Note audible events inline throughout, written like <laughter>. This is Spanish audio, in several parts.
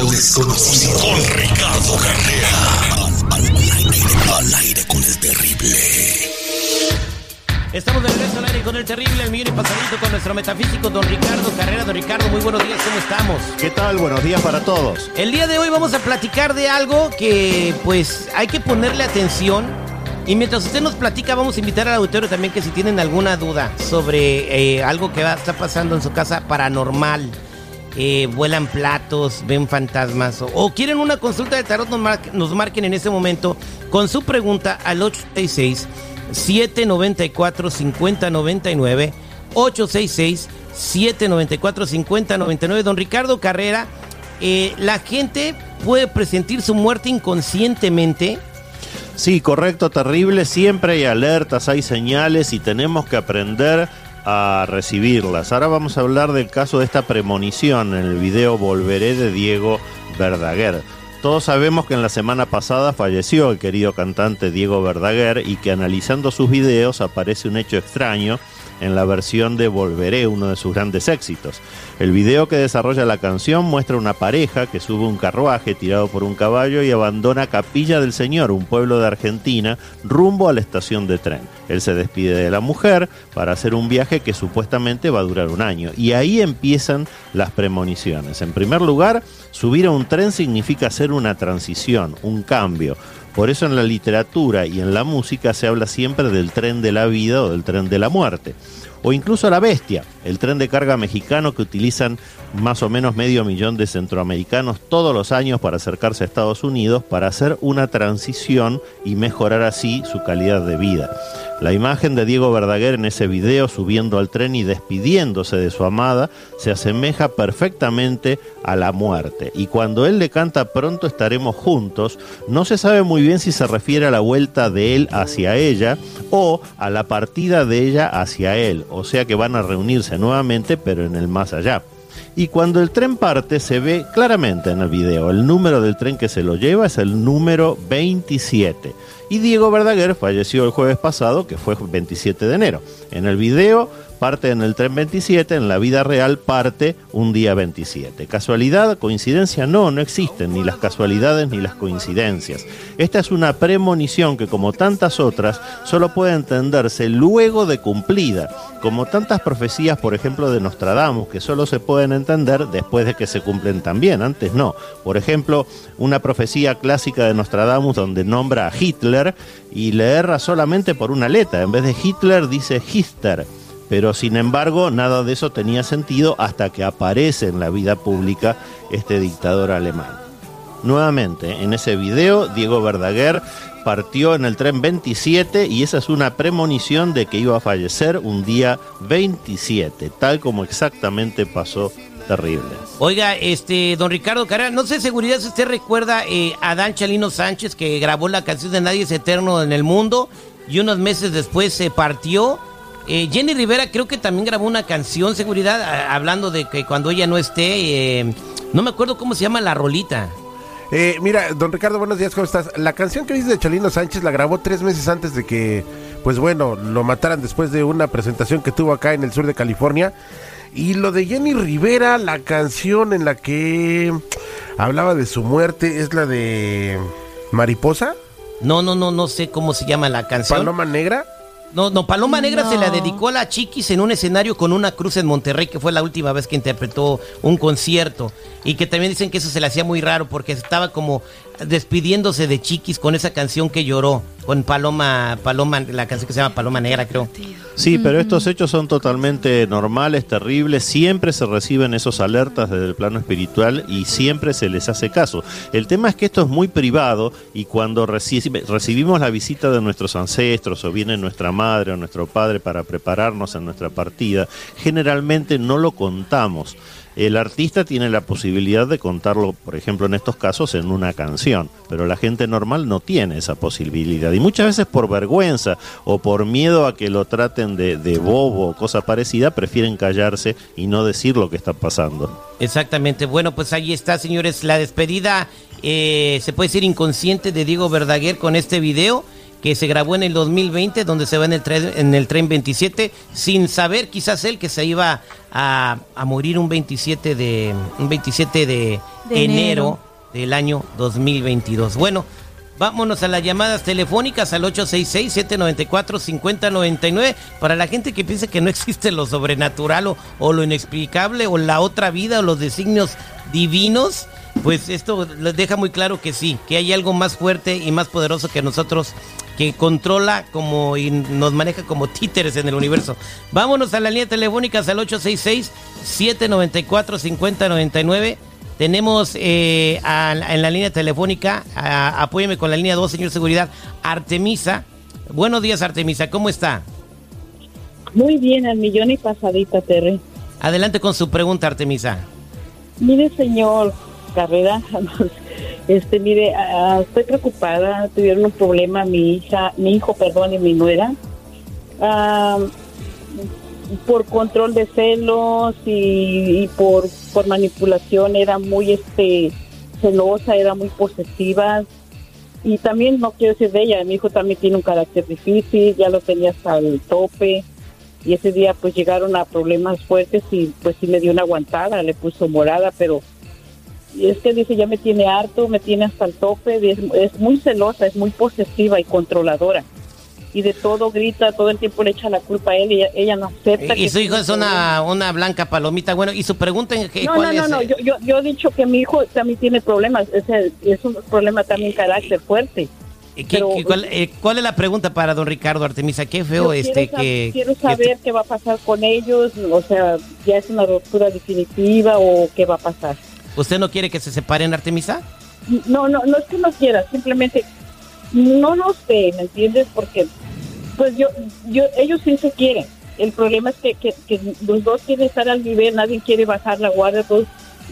lo desconocido. Con Ricardo Carrera. Al, aire, con el terrible. Estamos de regreso al aire con el terrible, el millón y pasadito con nuestro metafísico don Ricardo Carrera. Don Ricardo, muy buenos días, ¿cómo estamos? ¿Qué tal? Buenos días para todos. El día de hoy vamos a platicar de algo que pues hay que ponerle atención. Y mientras usted nos platica, vamos a invitar al auditorio también que si tienen alguna duda sobre eh, algo que va, está pasando en su casa paranormal, eh, vuelan platos, ven fantasmas o, quieren una consulta de tarot, nos, marquen en ese momento con su pregunta al 866 794 5099 866 794 5099 Don Ricardo Carrera, eh, la gente puede presentir su muerte inconscientemente. Sí, correcto, terrible. Siempre hay alertas, hay señales y tenemos que aprender a recibirlas. Ahora vamos a hablar del caso de esta premonición en el video Volveré de Diego Verdaguer. Todos sabemos que en la semana pasada falleció el querido cantante Diego Verdaguer y que analizando sus videos aparece un hecho extraño en la versión de Volveré, uno de sus grandes éxitos. El video que desarrolla la canción muestra una pareja que sube un carruaje tirado por un caballo y abandona Capilla del Señor, un pueblo de Argentina, rumbo a la estación de tren. Él se despide de la mujer para hacer un viaje que supuestamente va a durar un año. Y ahí empiezan las premoniciones. En primer lugar, subir a un tren significa hacer una transición, un cambio. Por eso en la literatura y en la música se habla siempre del tren de la vida o del tren de la muerte. O incluso la bestia, el tren de carga mexicano que utilizan más o menos medio millón de centroamericanos todos los años para acercarse a Estados Unidos para hacer una transición y mejorar así su calidad de vida. La imagen de Diego Verdaguer en ese video subiendo al tren y despidiéndose de su amada se asemeja perfectamente a la muerte. Y cuando él le canta pronto estaremos juntos, no se sabe muy bien si se refiere a la vuelta de él hacia ella o a la partida de ella hacia él. O sea que van a reunirse nuevamente pero en el más allá. Y cuando el tren parte se ve claramente en el video. El número del tren que se lo lleva es el número 27. Y Diego Verdaguer falleció el jueves pasado, que fue 27 de enero. En el video parte en el tren 27, en la vida real parte un día 27. ¿Casualidad? ¿Coincidencia? No, no existen ni las casualidades ni las coincidencias. Esta es una premonición que como tantas otras solo puede entenderse luego de cumplida, como tantas profecías, por ejemplo, de Nostradamus, que solo se pueden entender después de que se cumplen también, antes no. Por ejemplo, una profecía clásica de Nostradamus donde nombra a Hitler y le erra solamente por una letra, en vez de Hitler dice Hitler pero sin embargo nada de eso tenía sentido hasta que aparece en la vida pública este dictador alemán. Nuevamente, en ese video, Diego Verdaguer partió en el tren 27 y esa es una premonición de que iba a fallecer un día 27, tal como exactamente pasó terrible. Oiga, este, don Ricardo Carrera, no sé seguridad si usted recuerda eh, a Dan Chalino Sánchez que grabó la canción de Nadie es Eterno en el Mundo y unos meses después se partió eh, Jenny Rivera creo que también grabó una canción, seguridad, hablando de que cuando ella no esté, eh, no me acuerdo cómo se llama la rolita. Eh, mira, don Ricardo, buenos días, ¿cómo estás? La canción que dices de Chalino Sánchez la grabó tres meses antes de que, pues bueno, lo mataran después de una presentación que tuvo acá en el sur de California. Y lo de Jenny Rivera, la canción en la que hablaba de su muerte, es la de Mariposa. No, no, no, no sé cómo se llama la canción. Paloma Negra. No, no, Paloma Negra se la dedicó a la Chiquis en un escenario con una cruz en Monterrey, que fue la última vez que interpretó un concierto. Y que también dicen que eso se le hacía muy raro porque estaba como despidiéndose de Chiquis con esa canción que lloró, con Paloma, Paloma, la canción que se llama Paloma Negra, creo. Sí, pero estos hechos son totalmente normales, terribles, siempre se reciben esos alertas desde el plano espiritual y siempre se les hace caso. El tema es que esto es muy privado y cuando recibimos la visita de nuestros ancestros o viene nuestra madre o nuestro padre para prepararnos en nuestra partida, generalmente no lo contamos. El artista tiene la posibilidad de contarlo, por ejemplo, en estos casos, en una canción, pero la gente normal no tiene esa posibilidad. Y muchas veces por vergüenza o por miedo a que lo traten de, bobo o cosa parecida, prefieren callarse y no decir lo que está pasando. Exactamente. Bueno, pues ahí está, señores, la despedida, eh, se puede decir inconsciente de Diego Verdaguer con este video que se grabó en el 2020, donde se va en el tren, en el tren 27, sin saber quizás él que se iba a, a morir un 27 de, un 27 de, De enero. enero. del año 2022. Bueno, vámonos a las llamadas telefónicas al 866-794-5099 para la gente que piensa que no existe lo sobrenatural o, o lo inexplicable o la otra vida o los designios divinos. Pues esto les deja muy claro que sí, que hay algo más fuerte y más poderoso que nosotros que controla como y nos maneja como títeres en el universo. <laughs> Vámonos a la línea telefónica al 866-794-5099. Tenemos eh, a- en la línea telefónica, a- apóyeme con la línea 2, señor seguridad, Artemisa. Buenos días, Artemisa, ¿cómo está? Muy bien, al millón y pasadita, Terry. Adelante con su pregunta, Artemisa. Mire, señor Carrera, este, mire, estoy preocupada. Tuvieron un problema mi hija, mi hijo, perdón, y mi nuera. Ah, por control de celos y, y por, por manipulación era muy este celosa, era muy posesiva. Y también no quiero decir de ella, mi hijo también tiene un carácter difícil, ya lo tenía hasta el tope. y ese día pues llegaron a problemas fuertes y pues sí me dio una aguantada, le puso morada, pero y es que dice ya me tiene harto, me tiene hasta el tope, y es, es muy celosa, es muy posesiva y controladora. Y de todo grita, todo el tiempo le echa la culpa a él y ella, no acepta. Y que su hijo es una, una blanca palomita. Bueno, y su pregunta en qué no, cuál no, no, no, yo, yo, yo he dicho que mi hijo también tiene problemas, es, el- es un problema también carácter fuerte. ¿Qué- pero- cuál, eh, cuál es la pregunta para don Ricardo Artemisa? Qué feo este quiero, que... quiero saber este- qué va a pasar con ellos, o sea, ya es una ruptura definitiva o qué va a pasar. ¿Usted no quiere que se separen, Artemisa? No, no, no es que no quiera, simplemente no lo sé, ¿me entiendes? Porque pues yo, yo, ellos sí se quieren. El problema es que, que, que los dos quieren estar al nivel, nadie quiere bajar la guardia, todos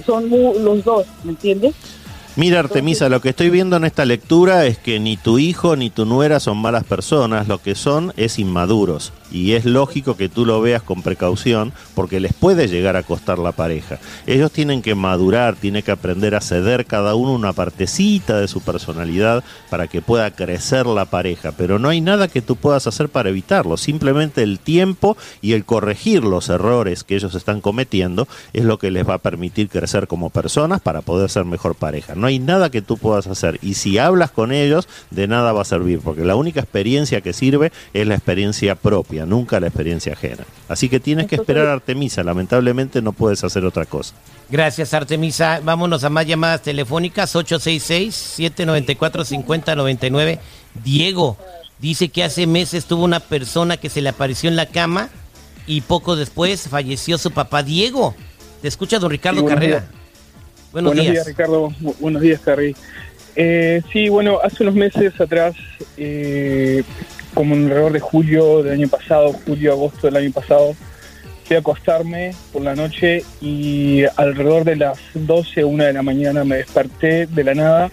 son mu- los dos, ¿me entiendes? Mira, Artemisa, lo que estoy viendo en esta lectura es que ni tu hijo ni tu nuera son malas personas, lo que son es inmaduros. Y es lógico que tú lo veas con precaución porque les puede llegar a costar la pareja. Ellos tienen que madurar, tienen que aprender a ceder cada uno una partecita de su personalidad para que pueda crecer la pareja. Pero no hay nada que tú puedas hacer para evitarlo. Simplemente el tiempo y el corregir los errores que ellos están cometiendo es lo que les va a permitir crecer como personas para poder ser mejor pareja. No hay nada que tú puedas hacer. Y si hablas con ellos, de nada va a servir, porque la única experiencia que sirve es la experiencia propia, nunca la experiencia ajena. Así que tienes que esperar a Artemisa. Lamentablemente no puedes hacer otra cosa. Gracias, Artemisa. Vámonos a más llamadas telefónicas. 866-794-5099. Diego dice que hace meses tuvo una persona que se le apareció en la cama y poco después falleció su papá. Diego, te escucha don Ricardo Sí, buenos Carrera. días. Buenos, días. Ricardo. Bu- buenos días, Terry. Eh, sí, bueno, hace unos meses atrás, eh, como en alrededor de julio del año pasado, julio, agosto del año pasado, fui a acostarme por la noche y alrededor de las 12, una de la mañana me desperté de la nada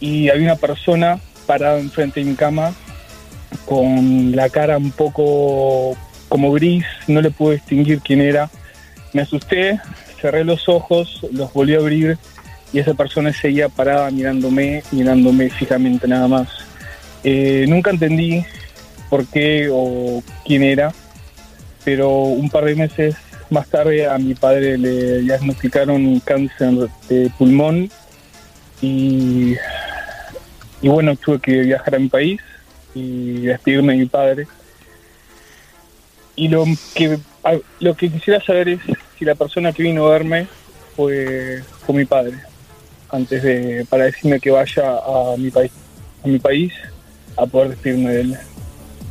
y había una persona parada enfrente de mi cama con la cara un poco como gris, no le pude distinguir quién era. Me asusté, cerré los ojos, los volví a abrir y esa persona seguía parada mirándome, mirándome fijamente nada más. Eh, nunca entendí por qué o quién era, pero un par de meses más tarde a mi padre le diagnosticaron cáncer de pulmón y, y bueno, tuve que viajar a mi país y despedirme de mi padre. Y lo que, lo que quisiera saber es si la persona que vino a verme fue, fue mi padre, antes de, para decirme que vaya a mi país, a mi país a poder despedirme de él.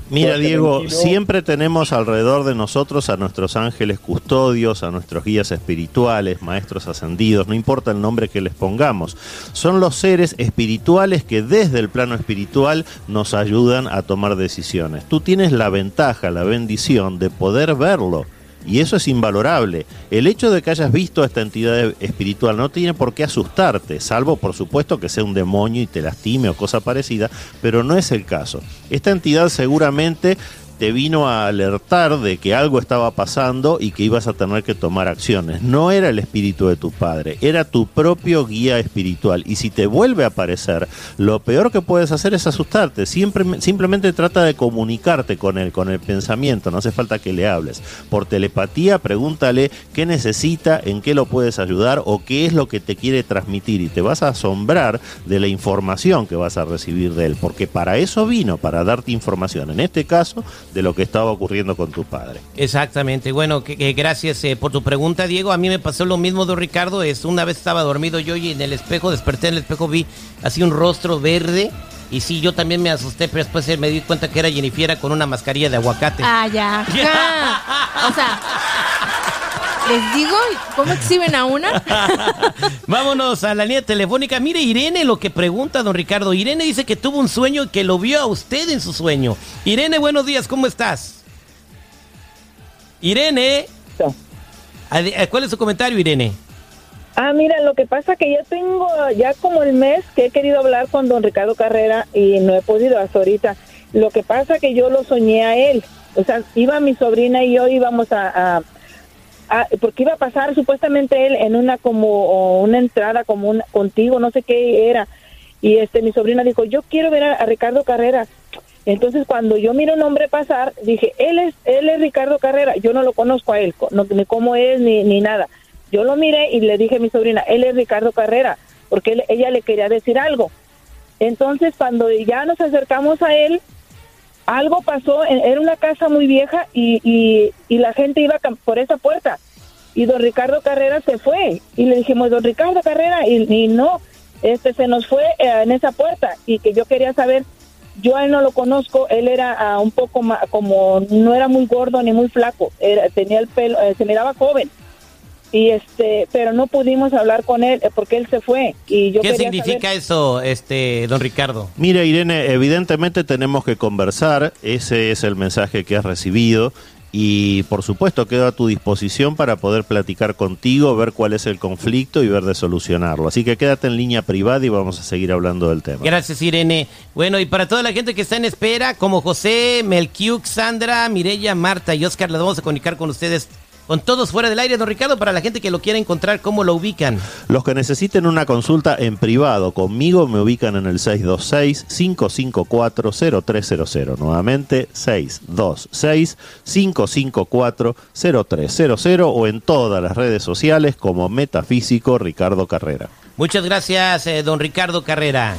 Mira, Diego, tranquilo. siempre tenemos alrededor de nosotros a nuestros ángeles custodios, a nuestros guías espirituales, maestros ascendidos, no importa el nombre que les pongamos. Son los seres espirituales que desde el plano espiritual nos ayudan a tomar decisiones. Tú tienes la ventaja, la bendición de poder verlo. Y eso es invalorable. El hecho de que hayas visto a esta entidad espiritual no tiene por qué asustarte, salvo por supuesto que sea un demonio y te lastime o cosa parecida, pero no es el caso. Esta entidad seguramente te vino a alertar de que algo estaba pasando y que ibas a tener que tomar acciones. No era el espíritu de tu padre, era tu propio guía espiritual. Y si te vuelve a aparecer, lo peor que puedes hacer es asustarte. Siempre, simplemente trata de comunicarte con él, con el pensamiento. No hace falta que le hables. Por telepatía, pregúntale qué necesita, en qué lo puedes ayudar o qué es lo que te quiere transmitir. Y te vas a asombrar de la información que vas a recibir de él. Porque para eso vino, para darte información. En este caso, de lo que estaba ocurriendo con tu padre. Exactamente. Bueno, que, que gracias eh, por tu pregunta, Diego. A mí me pasó lo mismo de Ricardo. Es una vez estaba dormido yo y en el espejo desperté en el espejo vi así un rostro verde. Y sí, yo también me asusté, pero después eh, me di cuenta que era Jennifer con una mascarilla de aguacate. Ah, <laughs> ya. O sea, les digo cómo exhiben a una. <laughs> Vámonos a la línea telefónica. Mire, Irene, lo que pregunta don Ricardo. Irene dice que tuvo un sueño y que lo vio a usted en su sueño. Irene, buenos días, ¿cómo estás? Irene. Eh, ¿Cuál es su comentario, Irene? Ah, mira, lo que pasa que ya tengo ya como el mes que he querido hablar con don Ricardo Carrera y no he podido hasta ahorita. Lo que pasa que yo lo soñé a él. O sea, iba mi sobrina y yo íbamos a, a- a- porque iba a pasar supuestamente él en una como una entrada como un, contigo, no sé qué era. Y este mi sobrina dijo, "Yo quiero ver a, Ricardo Carrera." Entonces cuando yo miro un hombre pasar, dije, "Él es él es Ricardo Carrera." Yo no lo conozco a él, no, ni cómo es ni ni nada. Yo lo miré y le dije a mi sobrina, él es Ricardo Carrera, porque él- ella le quería decir algo. Entonces, cuando ya nos acercamos a él, algo pasó, era una casa muy vieja y, y, y la gente iba por esa puerta. Y don Ricardo Carrera se fue. Y le dijimos, don Ricardo Carrera, y, no, este se nos fue eh, en esa puerta. Y que yo quería saber, yo a él no lo conozco, él era ah, un poco ma- como, no era muy gordo ni muy flaco, era, tenía el pelo, eh, se miraba joven y este pero no pudimos hablar con él eh, porque él se fue y yo ¿Qué significa saber- eso, este, don Ricardo? Mira, Irene, evidentemente tenemos que conversar, ese es el mensaje que has recibido y por supuesto quedo a tu disposición para poder platicar contigo, ver cuál es el conflicto y ver de solucionarlo. Así que quédate en línea privada y vamos a seguir hablando del tema. Gracias, Irene. Bueno, y para toda la gente que está en espera, como José, Melquiuk, Sandra, Mireya, Marta y Oscar, les vamos a comunicar con ustedes, con todos fuera del aire, don Ricardo, para la gente que lo quiera encontrar, ¿cómo lo ubican? Los que necesiten una consulta en privado conmigo me ubican en el 626-554-0300. Nuevamente, 626-554-0300 o en todas las redes sociales como Metafísico Ricardo Carrera. Muchas gracias, eh, don Ricardo Carrera.